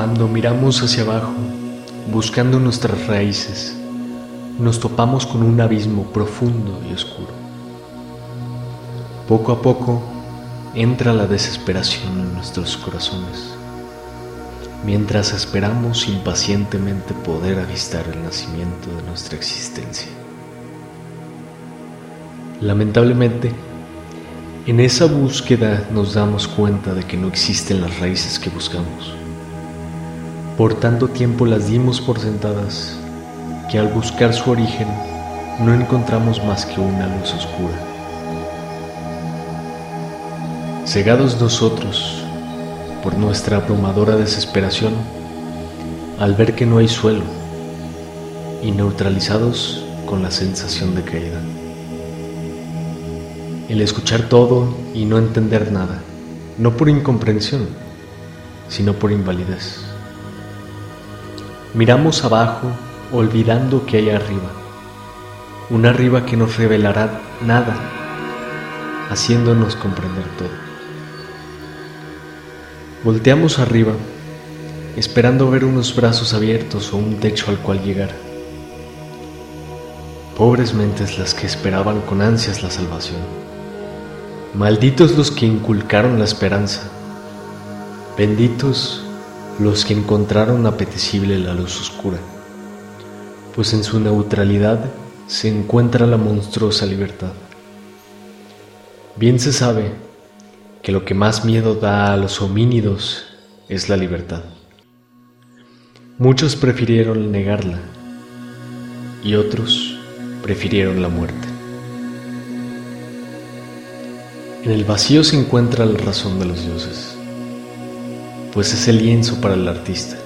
Cuando miramos hacia abajo, buscando nuestras raíces, nos topamos con un abismo profundo y oscuro. Poco a poco entra la desesperación en nuestros corazones, mientras esperamos impacientemente poder avistar el nacimiento de nuestra existencia. Lamentablemente, en esa búsqueda nos damos cuenta de que no existen las raíces que buscamos por tanto tiempo las dimos por sentadas que al buscar su origen no encontramos más que una luz oscura. Cegados nosotros por nuestra abrumadora desesperación al ver que no hay suelo y neutralizados con la sensación de caída. El escuchar todo y no entender nada, no por incomprensión, sino por invalidez. Miramos abajo olvidando que hay arriba, un arriba que nos revelará nada, haciéndonos comprender todo. Volteamos arriba, esperando ver unos brazos abiertos o un techo al cual llegar. Pobres mentes las que esperaban con ansias la salvación. Malditos los que inculcaron la esperanza. Benditos los que encontraron apetecible la luz oscura, pues en su neutralidad se encuentra la monstruosa libertad. Bien se sabe que lo que más miedo da a los homínidos es la libertad. Muchos prefirieron negarla y otros prefirieron la muerte. En el vacío se encuentra la razón de los dioses pues es el lienzo para el artista.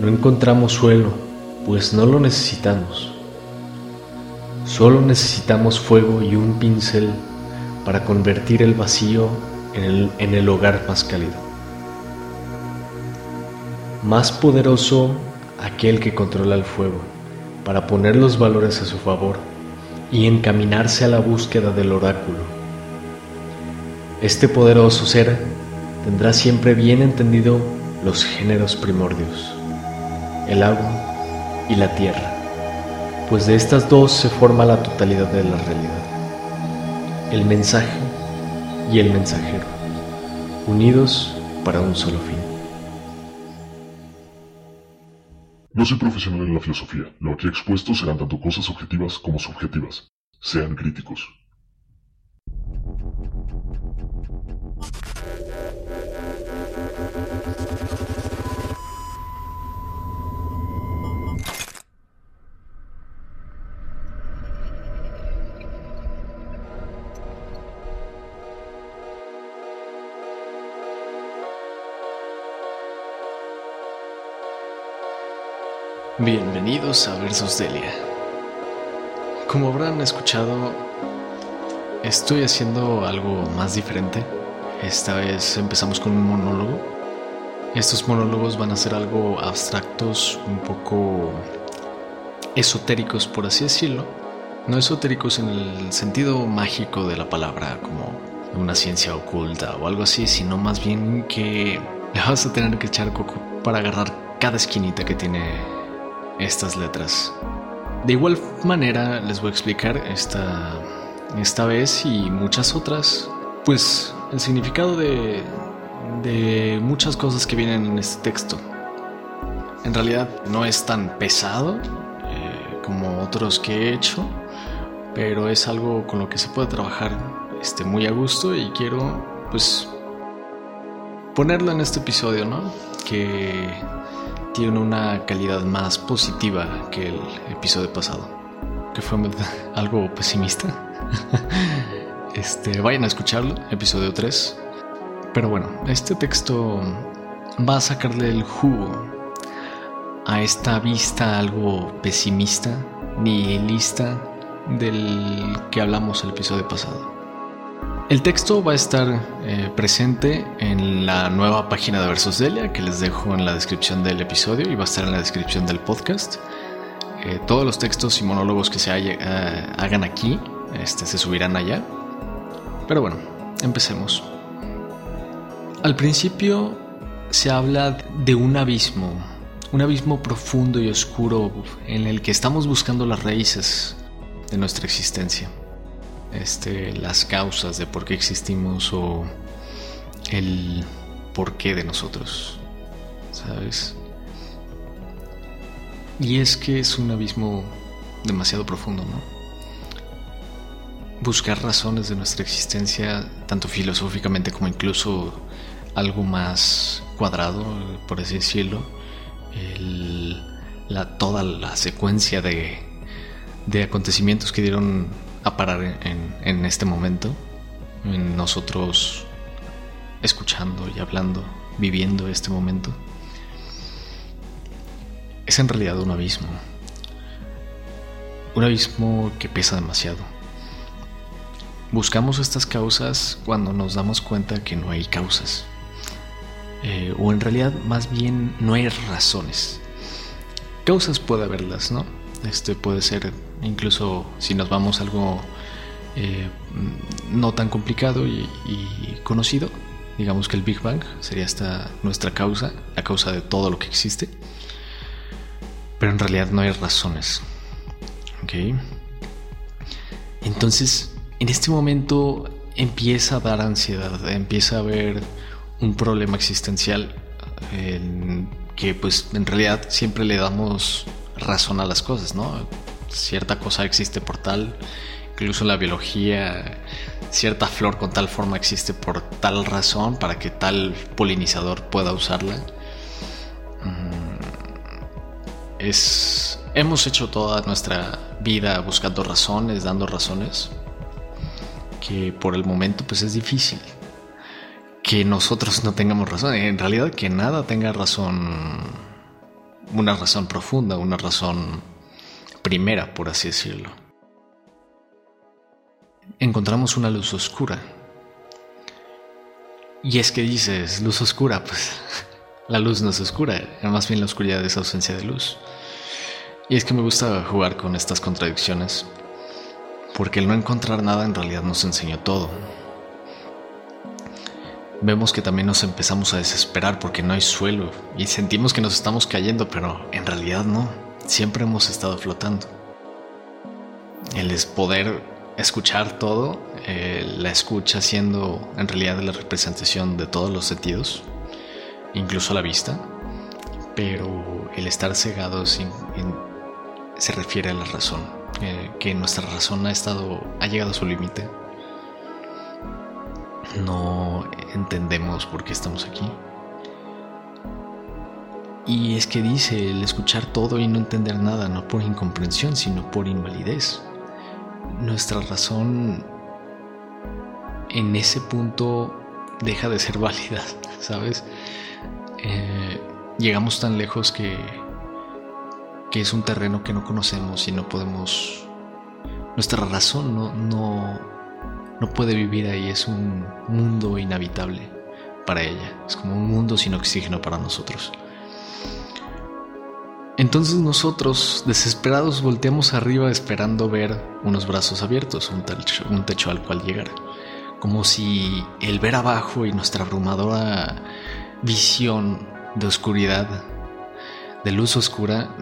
No encontramos suelo, pues no lo necesitamos. Solo necesitamos fuego y un pincel para convertir el vacío en el, hogar más cálido. Más poderoso aquel que controla el fuego, para poner los valores a su favor y encaminarse a la búsqueda del oráculo. Este poderoso ser tendrá siempre bien entendido los géneros primordios, el agua y la tierra, pues de estas dos se forma la totalidad de la realidad, el mensaje y el mensajero, unidos para un solo fin. No soy profesional en la filosofía. Lo aquí expuesto serán tanto cosas objetivas como subjetivas. Sean críticos. Bienvenidos a Versos Delia. Como habrán escuchado, estoy haciendo algo más diferente. Esta vez empezamos con un monólogo. Estos monólogos van a ser algo abstractos, un poco esotéricos, por así decirlo. No esotéricos en el sentido mágico de la palabra, como una ciencia oculta o algo así, sino más bien que vas a tener que echar coco para agarrar cada esquinita que tiene estas letras. De igual manera les voy a explicar esta, esta vez y muchas otras, pues el significado de, de muchas cosas que vienen en este texto. En realidad no es tan pesado eh, como otros que he hecho, pero es algo con lo que se puede trabajar este, muy a gusto y quiero pues ponerlo en este episodio, ¿no? Que tiene una calidad más positiva que el episodio pasado, que fue algo pesimista. Este, vayan a escucharlo, episodio 3. Pero bueno, este texto va a sacarle el jugo a esta vista algo pesimista, nihilista del que hablamos el episodio pasado. El texto va a estar eh, presente en la nueva página de Versos Delia que les dejo en la descripción del episodio y va a estar en la descripción del podcast. Eh, todos los textos y monólogos que se eh, hagan aquí este, se subirán allá. Pero bueno, empecemos. Al principio se habla de un abismo, un abismo profundo y oscuro en el que estamos buscando las raíces de nuestra existencia. Este, las causas de por qué existimos o el porqué de nosotros, ¿sabes? Y es que es un abismo demasiado profundo, ¿no? Buscar razones de nuestra existencia, tanto filosóficamente como incluso algo más cuadrado, por así decirlo, la, toda la secuencia de, de acontecimientos que dieron a parar en, en este momento, en nosotros escuchando y hablando, viviendo este momento, es en realidad un abismo. Un abismo que pesa demasiado. Buscamos estas causas cuando nos damos cuenta que no hay causas. Eh, o en realidad más bien no hay razones. Causas puede haberlas, ¿no? Este puede ser incluso si nos vamos a algo eh, no tan complicado y, conocido, digamos que el Big Bang sería esta nuestra causa, la causa de todo lo que existe, pero en realidad no hay razones. ¿Ok? Entonces, en este momento empieza a dar ansiedad, empieza a haber un problema existencial que pues en realidad siempre le damos razón a las cosas, ¿no? Cierta cosa existe por tal, incluso la biología, cierta flor con tal forma existe por tal razón para que tal polinizador pueda usarla. Mm, es, hemos hecho toda nuestra vida buscando razones, dando razones, que por el momento pues es difícil que nosotros no tengamos razón, en realidad que nada tenga razón, una razón profunda, una razón primera, por así decirlo. Encontramos una luz oscura. Y es que dices, luz oscura, pues la luz no es oscura, más bien la oscuridad es ausencia de luz. Y es que me gusta jugar con estas contradicciones, porque el no encontrar nada en realidad nos enseñó todo vemos que también nos empezamos a desesperar porque no hay suelo y sentimos que nos estamos cayendo, pero en realidad no, siempre hemos estado flotando. El poder escuchar todo, eh, la escucha siendo en realidad la representación de todos los sentidos, incluso la vista, pero el estar cegados se refiere a la razón, eh, que nuestra razón ha estado, ha llegado a su límite no entendemos por qué estamos aquí. Y es que dice el escuchar todo y no entender nada, no por incomprensión, sino por invalidez. Nuestra razón en ese punto deja de ser válida, ¿sabes? Eh, llegamos tan lejos que, que es un terreno que no conocemos y no podemos... Nuestra razón no, no, no puede vivir ahí, es un mundo inhabitable para ella, es como un mundo sin oxígeno para nosotros. Entonces nosotros, desesperados, volteamos arriba esperando ver unos brazos abiertos, un techo, al cual llegar. Como si el ver abajo y nuestra abrumadora visión de oscuridad, de luz oscura,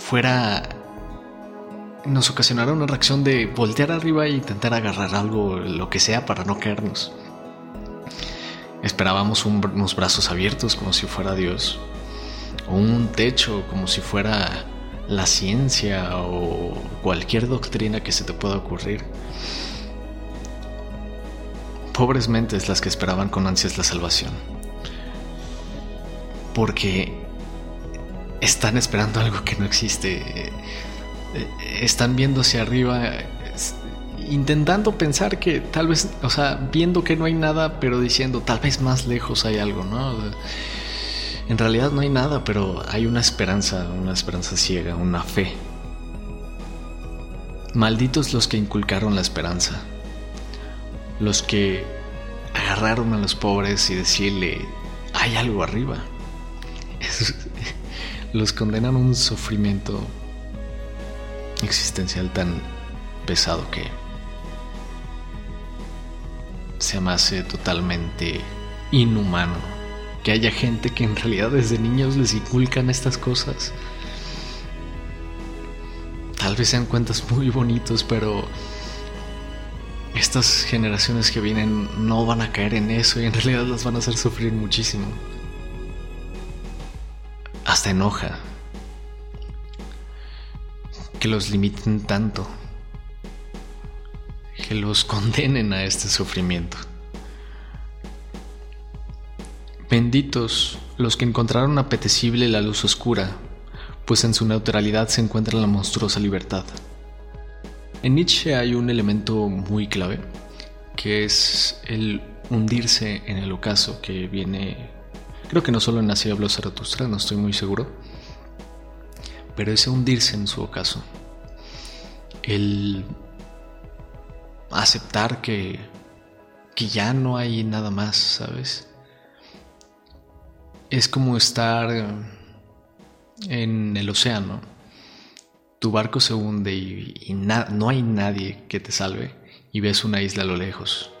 fuera nos ocasionará una reacción de voltear arriba e intentar agarrar algo, lo que sea, para no caernos. Esperábamos unos brazos abiertos como si fuera Dios, un techo como si fuera la ciencia o cualquier doctrina que se te pueda ocurrir. Pobres mentes las que esperaban con ansias la salvación, porque están esperando algo que no existe eh, están viendo hacia arriba, intentando pensar que tal vez, o sea, viendo que no hay nada, pero diciendo tal vez más lejos hay algo, ¿no? En realidad no hay nada, pero hay una esperanza, una esperanza ciega, una fe. Malditos los que inculcaron la esperanza, los que agarraron a los pobres y decirle, hay algo arriba. los condenan a un sufrimiento existencial tan pesado que se me hace totalmente inhumano que haya gente que en realidad desde niños les inculcan estas cosas. Tal vez sean cuentas muy bonitos, pero estas generaciones que vienen no van a caer en eso y en realidad las van a hacer sufrir muchísimo. Hasta enoja que los limiten tanto, que los condenen a este sufrimiento. Benditos los que encontraron apetecible la luz oscura, pues en su neutralidad se encuentra la monstruosa libertad. En Nietzsche hay un elemento muy clave, que es el hundirse en el ocaso, que viene, creo que no solo en Así habló Zaratustra, no estoy muy seguro, pero ese hundirse en su ocaso, el aceptar que, que ya no hay nada más, ¿sabes? Es como estar en el océano. Tu barco se hunde y, no hay nadie que te salve y ves una isla a lo lejos.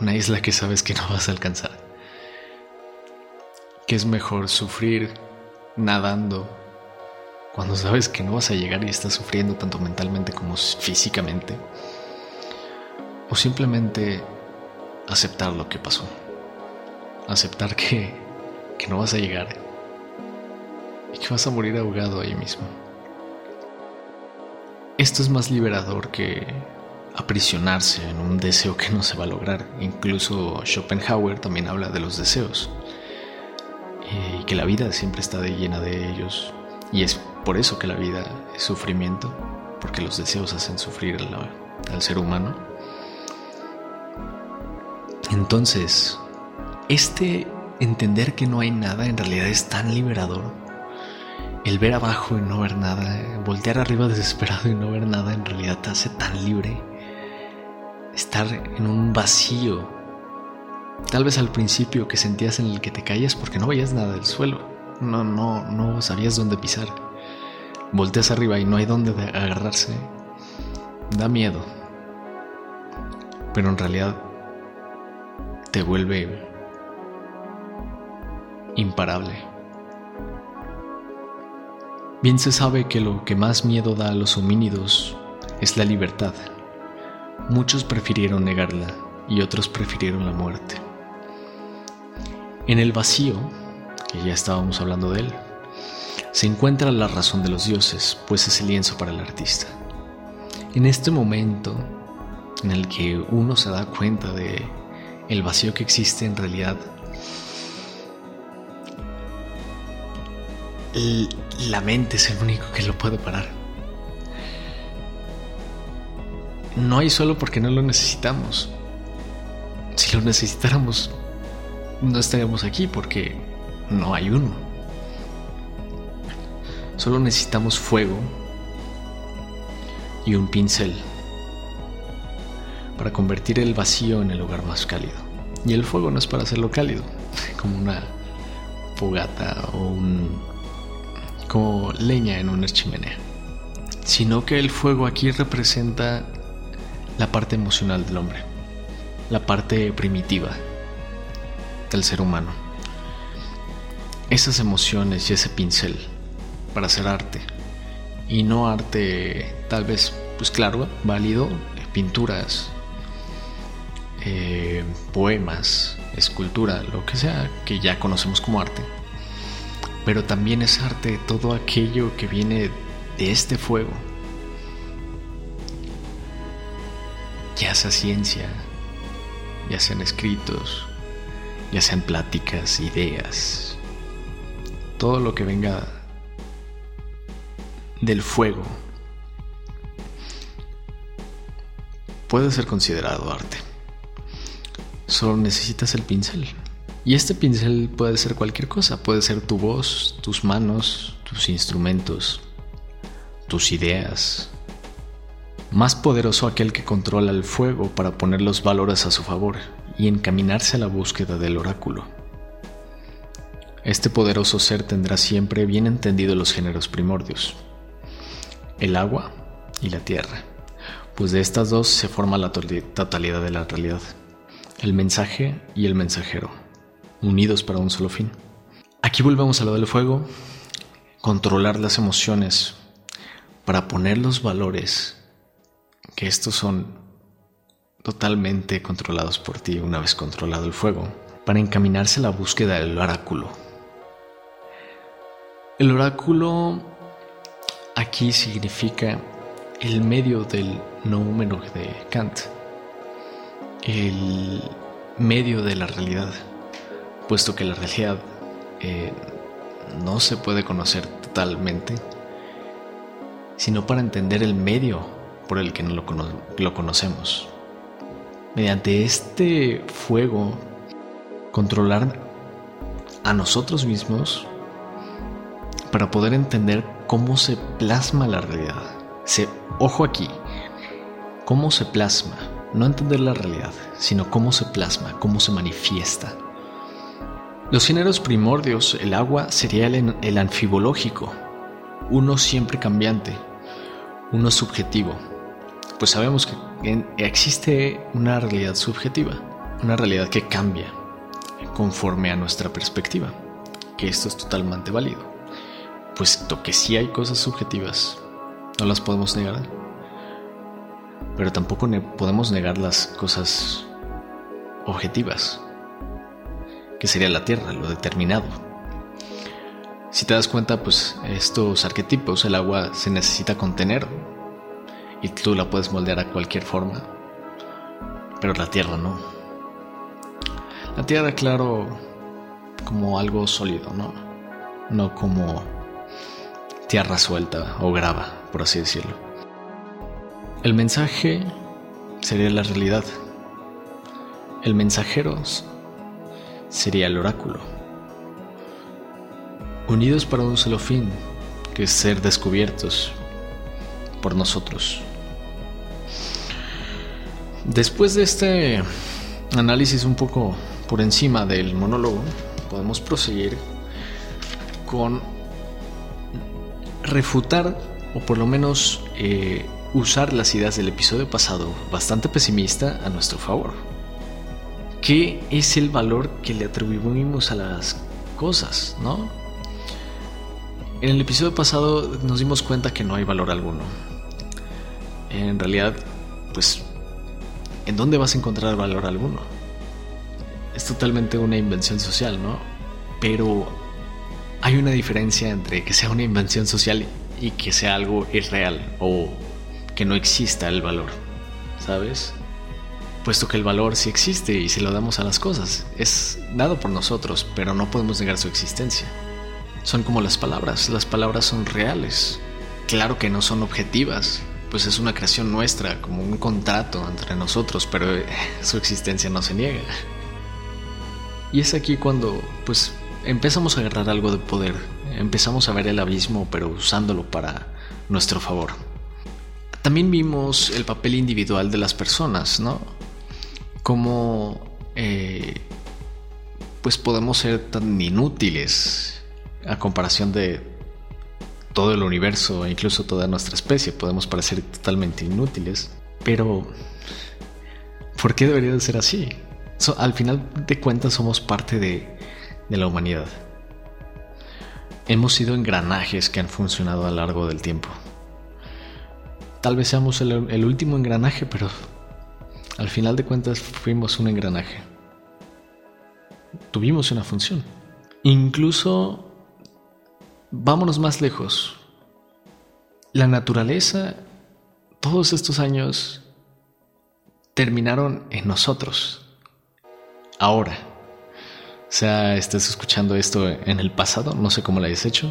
Una isla que sabes que no vas a alcanzar. Que es mejor sufrir nadando cuando sabes que no vas a llegar y estás sufriendo tanto mentalmente como físicamente. O simplemente aceptar lo que pasó. Aceptar que que no vas a llegar y que vas a morir ahogado ahí mismo. Esto es más liberador que aprisionarse en un deseo que no se va a lograr. Incluso Schopenhauer también habla de los deseos y que la vida siempre está llena de ellos. Y es por eso que la vida es sufrimiento, porque los deseos hacen sufrir al ser humano. Entonces, este entender que no hay nada en realidad es tan liberador. El ver abajo y no ver nada, voltear arriba desesperado y no ver nada en realidad te hace tan libre. Estar en un vacío. Tal vez al principio que sentías en el que te caías porque no veías nada del suelo. No, no, no sabías dónde pisar. Volteas arriba y no hay dónde agarrarse. Da miedo. Pero en realidad te vuelve imparable. Bien se sabe que lo que más miedo da a los homínidos es la libertad. Muchos prefirieron negarla y otros prefirieron la muerte. En el vacío, que ya estábamos hablando de él, se encuentra la razón de los dioses, pues es el lienzo para el artista. En este momento en el que uno se da cuenta de el vacío que existe en realidad la mente es el único que lo puede parar. No hay solo porque no lo necesitamos. Si lo necesitáramos, no estaríamos aquí porque no hay uno. Solo necesitamos fuego y un pincel para convertir el vacío en el lugar más cálido. Y el fuego no es para hacerlo cálido, como una fogata o un como leña en una chimenea, sino que el fuego aquí representa la parte emocional del hombre, la parte primitiva del ser humano. Esas emociones y ese pincel para hacer arte, y no arte tal vez, pues claro, válido, pinturas, eh, poemas, escultura, lo que sea que ya conocemos como arte pero también es arte todo aquello que viene de este fuego. Ya sea ciencia, ya sean escritos, ya sean pláticas, ideas, todo lo que venga del fuego puede ser considerado arte. Solo necesitas el pincel. Y este pincel puede ser cualquier cosa, puede ser tu voz, tus manos, tus instrumentos, tus ideas. Más poderoso aquel que controla el fuego para poner los valores a su favor y encaminarse a la búsqueda del oráculo. Este poderoso ser tendrá siempre bien entendido los géneros primordios, el agua y la tierra, pues de estas dos se forma la totalidad de la realidad, el mensaje y el mensajero unidos para un solo fin. Aquí volvemos a lo del fuego, controlar las emociones para poner los valores, que estos son totalmente controlados por ti una vez controlado el fuego, para encaminarse a la búsqueda del oráculo. El oráculo aquí significa el medio del número de Kant, el medio de la realidad, puesto que la realidad eh, no se puede conocer totalmente, sino para entender el medio por el que lo, lo conocemos. Mediante este fuego, controlar a nosotros mismos para poder entender cómo se plasma la realidad. Se, ojo aquí, cómo se plasma, no entender la realidad, sino cómo se plasma, cómo se manifiesta. Los géneros primordios, el agua sería el, anfibológico, uno siempre cambiante, uno subjetivo, pues sabemos que existe una realidad subjetiva, una realidad que cambia conforme a nuestra perspectiva, que esto es totalmente válido, puesto que sí hay cosas subjetivas, no las podemos negar, pero tampoco podemos negar las cosas objetivas que sería la Tierra, lo determinado. Si te das cuenta, pues estos arquetipos, el agua se necesita contener y tú la puedes moldear a cualquier forma, pero la Tierra no. La Tierra, claro, como algo sólido, ¿no? No como tierra suelta o grava, por así decirlo. El mensaje sería la realidad. El mensajero sería el oráculo. Unidos para un solo fin, que es ser descubiertos por nosotros. Después de este análisis un poco por encima del monólogo, podemos proseguir con refutar o por lo menos eh, usar las ideas del episodio pasado bastante pesimista a nuestro favor. ¿Qué es el valor que le atribuimos a las cosas, no? En el episodio pasado nos dimos cuenta que no hay valor alguno. En realidad, pues, ¿en dónde vas a encontrar valor alguno? Es totalmente una invención social, ¿no? Pero hay una diferencia entre que sea una invención social y que sea algo irreal o que no exista el valor, ¿sabes? Puesto que el valor sí existe y se lo damos a las cosas. Es dado por nosotros, pero no podemos negar su existencia. Son como las palabras, las palabras son reales. Claro que no son objetivas, pues es una creación nuestra, como un contrato entre nosotros, pero eh, su existencia no se niega. Y es aquí cuando, pues, empezamos a agarrar algo de poder, empezamos a ver el abismo, pero usándolo para nuestro favor. También vimos el papel individual de las personas, ¿no? Cómo eh, pues podemos ser tan inútiles a comparación de todo el universo e incluso toda nuestra especie. Podemos parecer totalmente inútiles, pero ¿por qué debería de ser así? al final de cuentas somos parte de, la humanidad. Hemos sido engranajes que han funcionado a lo largo del tiempo. Tal vez seamos el último engranaje, pero al final de cuentas fuimos un engranaje. Tuvimos una función. Incluso, vámonos más lejos. La naturaleza, todos estos años, terminaron en nosotros. Ahora. O sea, estás escuchando esto en el pasado, no sé cómo lo hayas hecho,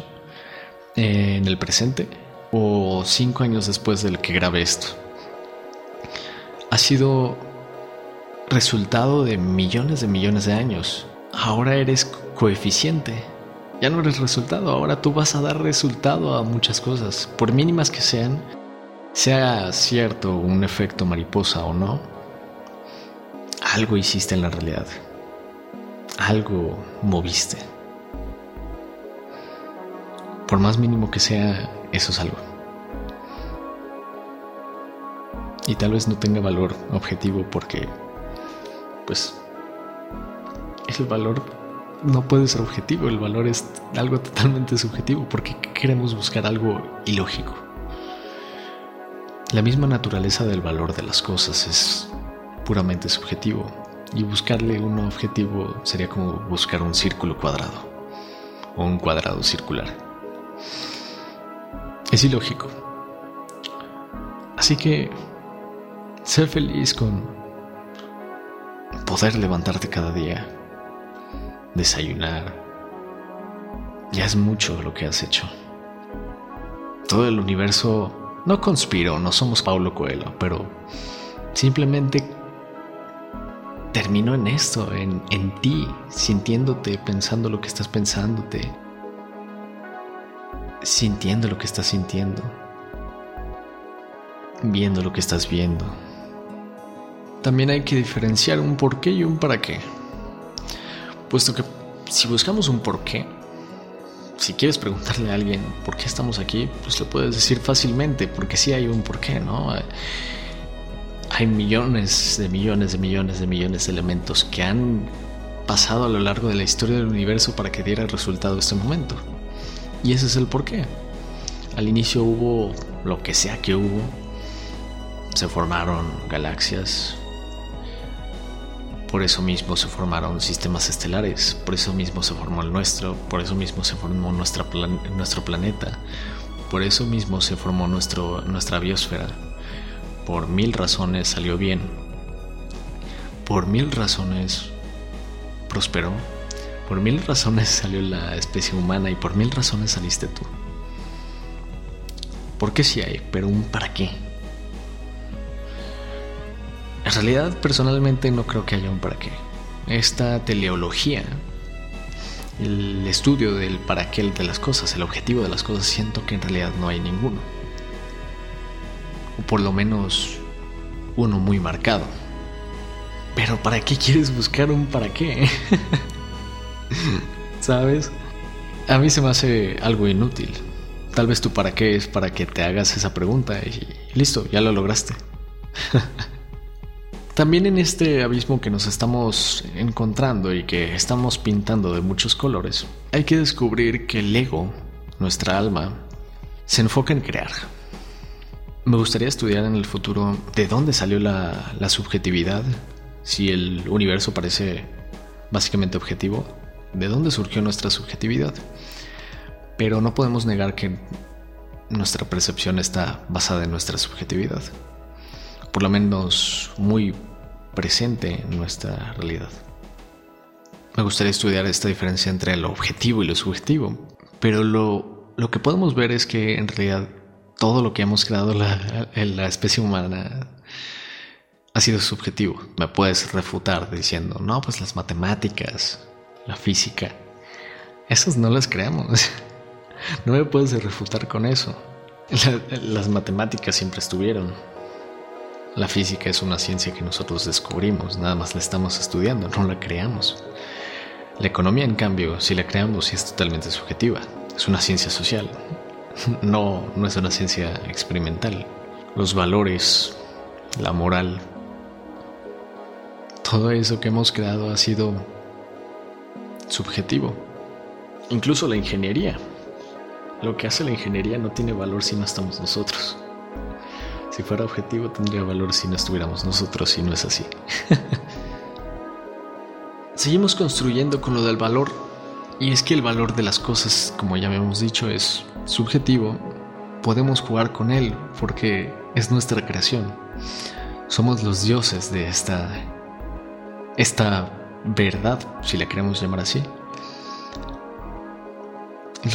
en el presente, o cinco años después del que grabé esto ha sido resultado de millones de millones de años. Ahora eres coeficiente. Ya no eres resultado, ahora tú vas a dar resultado a muchas cosas, por mínimas que sean, sea cierto un efecto mariposa o no. Algo hiciste en la realidad. Algo moviste. Por más mínimo que sea, eso es algo y tal vez no tenga valor objetivo porque pues el valor no puede ser objetivo, el valor es algo totalmente subjetivo, porque queremos buscar algo ilógico. La misma naturaleza del valor de las cosas es puramente subjetivo y buscarle un objetivo sería como buscar un círculo cuadrado o un cuadrado circular. Es ilógico. Así que ser feliz con poder levantarte cada día, desayunar, ya es mucho lo que has hecho. Todo el universo no conspiró, no somos Paulo Coelho, pero simplemente terminó en esto, en, en ti, sintiéndote, pensando lo que estás pensándote, sintiendo lo que estás sintiendo, viendo lo que estás viendo. También hay que diferenciar un por qué y un para qué. Puesto que si buscamos un por qué, si quieres preguntarle a alguien por qué estamos aquí, pues lo puedes decir fácilmente, porque sí hay un por qué, ¿no? Hay millones de millones de millones de millones de elementos que han pasado a lo largo de la historia del universo para que diera resultado este momento. Y ese es el porqué. Al inicio hubo lo que sea que hubo. Se formaron galaxias. Por eso mismo se formaron sistemas estelares. Por eso mismo se formó el nuestro. Por eso mismo se formó nuestro planeta. Por eso mismo se formó nuestro, nuestra biosfera. Por mil razones salió bien. Por mil razones prosperó por mil razones salió la especie humana y por mil razones saliste tú. ¿Por qué sí hay? Pero un para qué. En realidad, personalmente no creo que haya un para qué. Esta teleología, el estudio del para qué de las cosas, el objetivo de las cosas, siento que en realidad no hay ninguno. O por lo menos uno muy marcado. Pero ¿para qué quieres buscar un para qué? ¿Sabes? A mí se me hace algo inútil. Tal vez tú para qué es para que te hagas esa pregunta y listo, ya lo lograste. También en este abismo que nos estamos encontrando y que estamos pintando de muchos colores, hay que descubrir que el ego, nuestra alma, se enfoca en crear. Me gustaría estudiar en el futuro de dónde salió la, la subjetividad, si el universo parece básicamente objetivo, de dónde surgió nuestra subjetividad. Pero no podemos negar que nuestra percepción está basada en nuestra subjetividad, por lo menos muy presente en nuestra realidad. Me gustaría estudiar esta diferencia entre lo objetivo y lo subjetivo, pero lo, lo que podemos ver es que en realidad todo lo que hemos creado la, la especie humana ha sido subjetivo. Me puedes refutar diciendo, no, pues las matemáticas, la física. Esas no las creamos. No me puedes refutar con eso. las matemáticas siempre estuvieron. La física es una ciencia que nosotros descubrimos, nada más la estamos estudiando, no la creamos. La economía, en cambio, si la creamos, es totalmente subjetiva. Es una ciencia social. No, no es una ciencia experimental. Los valores, la moral, todo eso que hemos creado ha sido subjetivo. Incluso la ingeniería. Lo que hace la ingeniería no tiene valor si no estamos nosotros. Si fuera objetivo tendría valor si no estuviéramos nosotros y no es así. Seguimos construyendo con lo del valor y es que el valor de las cosas, como ya hemos dicho, es subjetivo. Podemos jugar con él porque es nuestra creación. Somos los dioses de esta esta verdad, si la queremos llamar así.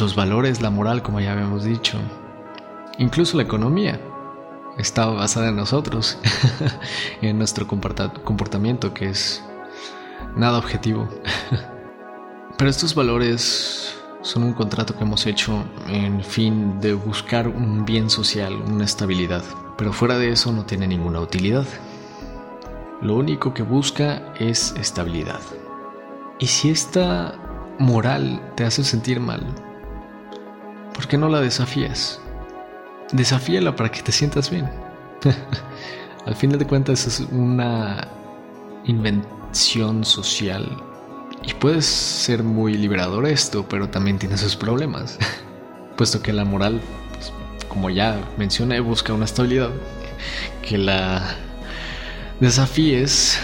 Los valores, la moral, como ya habíamos dicho, incluso la economía, está basada en nosotros, en nuestro comportamiento que es nada objetivo. Pero estos valores son un contrato que hemos hecho en fin de buscar un bien social, una estabilidad. Pero fuera de eso no tiene ninguna utilidad lo único que busca es estabilidad. Y si esta moral te hace sentir mal, ¿por qué no la desafías? Desafíala para que te sientas bien. Al final de cuentas es una invención social Y puede ser muy liberador esto, pero también tiene sus problemas, puesto que la moral, pues, como ya mencioné, busca una estabilidad que la desafíes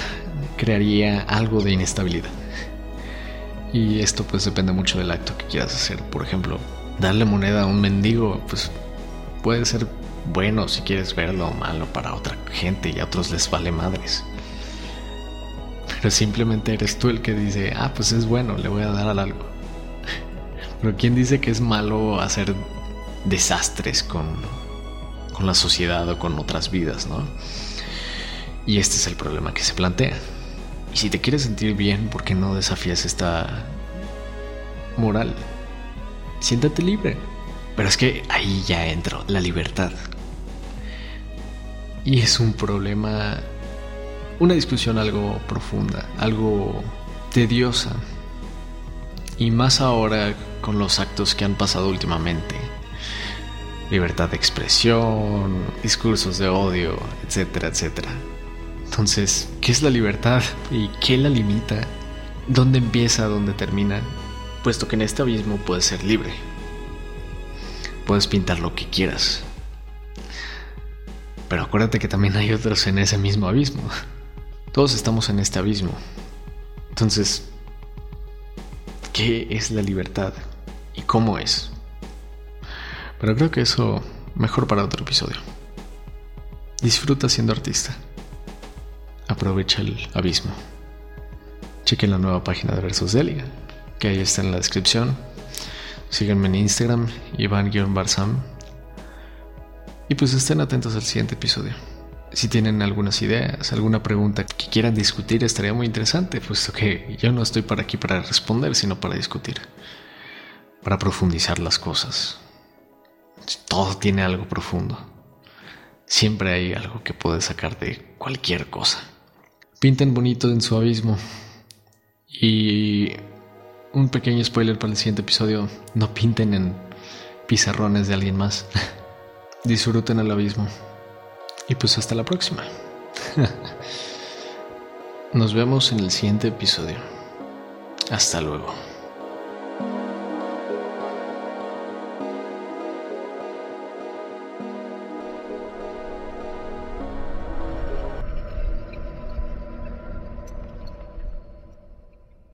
crearía algo de inestabilidad. Y esto pues depende mucho del acto que quieras hacer. Por ejemplo, darle moneda a un mendigo, pues puede ser bueno si quieres verlo malo para otra gente y a otros les vale madres. Pero simplemente eres tú el que dice, ah, pues es bueno, le voy a dar algo. Pero ¿quién dice que es malo hacer desastres con, con la sociedad o con otras vidas, no? Y este es el problema que se plantea. Y si te quieres sentir bien, ¿por qué no desafías esta moral? Siéntate libre. Pero es que ahí ya entro, la libertad. Y es un problema, una discusión algo profunda, algo tediosa. Y más ahora con los actos que han pasado últimamente. Libertad de expresión, discursos de odio, etcétera, etcétera. Entonces, ¿qué es la libertad y qué la limita? ¿Dónde empieza, dónde termina? Puesto que en este abismo puedes ser libre. Puedes pintar lo que quieras. Pero acuérdate que también hay otros en ese mismo abismo. Todos estamos en este abismo. Entonces, ¿qué es la libertad? ¿Y cómo es? Pero creo que eso mejor para otro episodio. Disfruta siendo artista aprovecha el abismo. Chequen la nueva página de Versus Delia, que ahí está en la descripción. Síganme en Instagram, Iván-Barzam. Y pues estén atentos al siguiente episodio. Si tienen algunas ideas, alguna pregunta que quieran discutir, estaría muy interesante, puesto que yo no estoy para aquí para responder, sino para discutir, para profundizar las cosas. Todo tiene algo profundo. Siempre hay algo que puede sacar de cualquier cosa pinten bonito en su abismo. Y un pequeño spoiler para el siguiente episodio, no pinten en pizarrones de alguien más. Disfruten el abismo. Y pues hasta la próxima. Nos vemos en el siguiente episodio. Hasta luego.